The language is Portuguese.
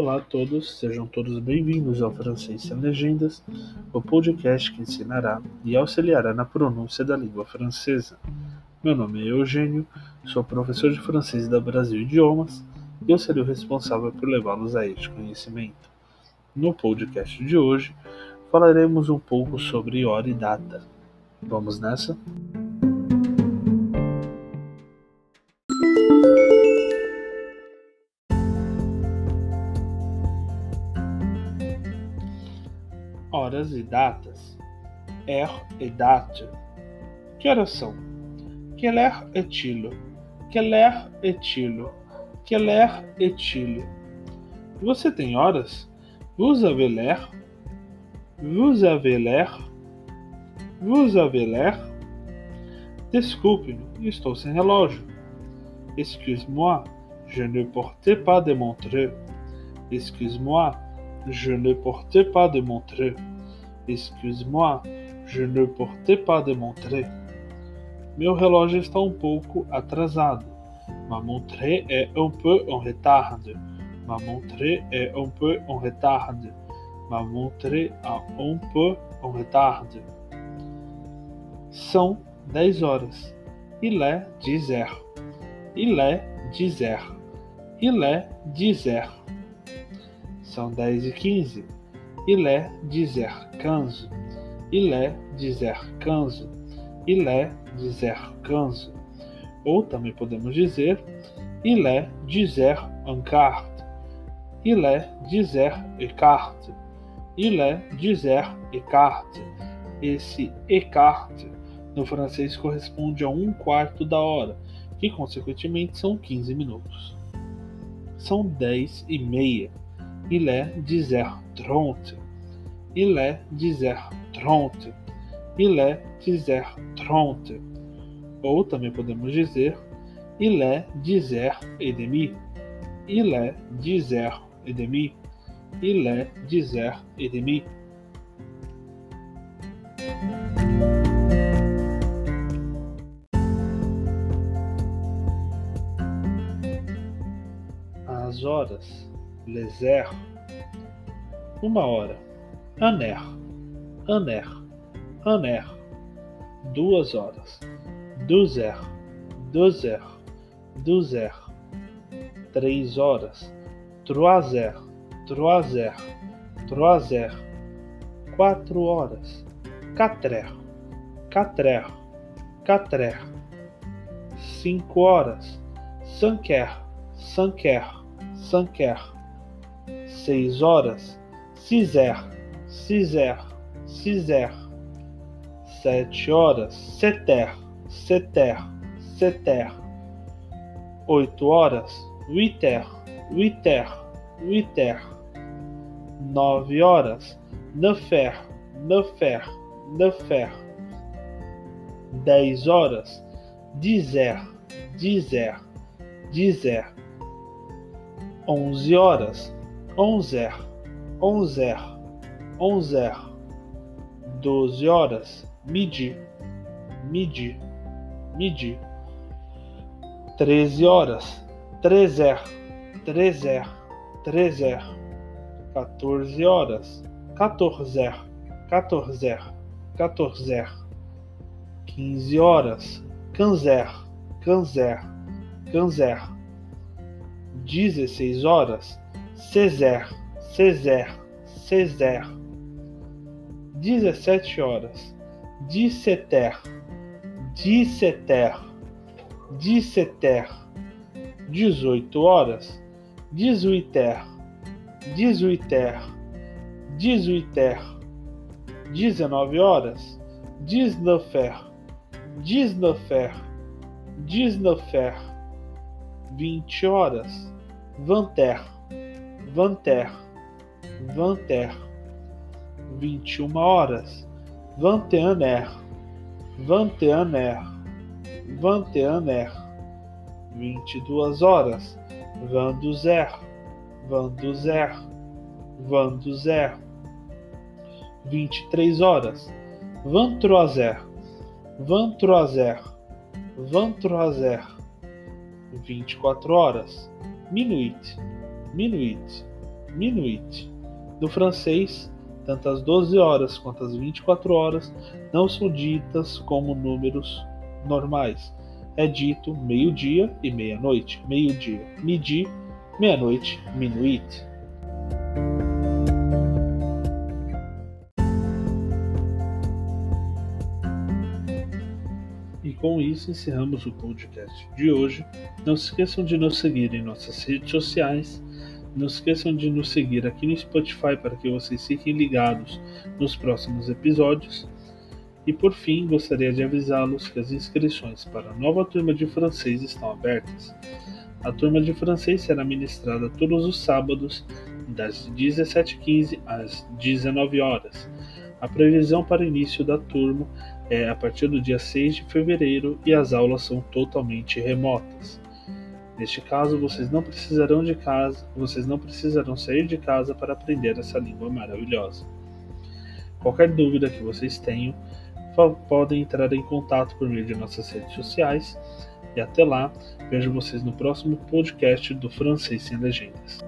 Olá a todos, sejam todos bem-vindos ao Francês Sem Legendas, o podcast que ensinará e auxiliará na pronúncia da língua francesa. Meu nome é Eugênio, sou professor de francês da Brasil Idiomas e eu serei o responsável por levá-los a este conhecimento. No podcast de hoje, falaremos um pouco sobre hora e data. Vamos nessa? Horas e datas. Heure et date. Que horas são? Quelle heure est-il? Quelle heure est-il? Você tem horas? Vous avez l'air? Vous avez l'air? Vous avez l'air? Desculpe-me, estou sem relógio. Excuse-moi, je ne portais pas de montre. Excuse-moi, je ne portais pas de montre. Excuse-moi, je ne portais pas de montre. Meu relógio está um pouco atrasado. Ma montre est un peu en retard. Ma montre est un peu en retard. Ma montre est un peu en retard. São dez horas. Il est dix heures. Il est dix heures. Il est dix heures. São dez e quinze. Il est dizer canso. Il est dizer canso. Il est dizer canso. Ou também podemos dizer il est dizer un carte. Il est dizer écarte. Il est dizer écarte. Esse écarte no francês corresponde a um quarto da hora, que consequentemente são 15 minutos. São 10 e meia. Il est dizer trente. Il est dizer trente. Il est. Ou também podemos dizer il est dizer et demi. Il est dizer et demi. Il est dizer et demi. As horas, heures, uma hora, aner, aner, aner, duas horas, duzer, duzer, duzer, três horas, troiser, troiser, troiser, quatro horas, quatre, quatre, quatre, cinco horas, cinquer, cinquer, cinquer, seis horas, Ciser, Ciser, Ciser. Sete horas, Seter, Seter, Seter. Oito horas, Witer, Witer, Witer. Nove horas, Nefer, Nefer, Nefer. Dez horas, Dizer, Dizer, Dizer. Onze horas, Onzer, Onzer, Onzer. Doze horas, Midi, Midi, Midi. Treze horas, Trezer, Trezer, Trezer. Quatorze horas, Catorzer, Catorzer, Catorzer. Quinze horas, Canzer, Canzer, Canzer. Dezesseis horas, Cezer, Cezer, Cezer. Dezessete horas, Disseter, Disseter, Disseter. Dezoito horas, Dezuiter, Dezuiter, Dezuiter. Dezenove horas, Disnofer, Disnofer, Disnofer. Vinte horas, Vanter, Vanter, Vanter. Vinte e uma horas, Vanteaner, Vanteaner, Vanteaner. Vinte e duas horas, Vanduzer, Vanduzer, Vanduzer. Vinte e três horas, Vantroazer, Vantroazer, Vantroazer. Vinte e quatro horas, Minuit, Minuit, minuit. No francês, tanto as 12 horas quanto as 24 horas não são ditas como números normais. É dito meio-dia e meia-noite. Meio-dia, midi, meia-noite, minuit. E com isso encerramos o podcast de hoje. Não se esqueçam de nos seguir em nossas redes sociais não esqueçam de nos seguir aqui no Spotify para que vocês fiquem ligados nos próximos episódios. E por fim, gostaria de avisá-los que as inscrições para a nova turma de francês estão abertas. A turma de francês será ministrada todos os sábados, das 17h15 às 19 horas. A previsão para o início da turma é a partir do dia 6 de fevereiro e as aulas são totalmente remotas. Neste caso, vocês não precisarão de casa, vocês não precisarão sair de casa para aprender essa língua maravilhosa. Qualquer dúvida que vocês tenham, podem entrar em contato por meio de nossas redes sociais. E até lá, vejo vocês no próximo podcast do Francês Sem Legendas.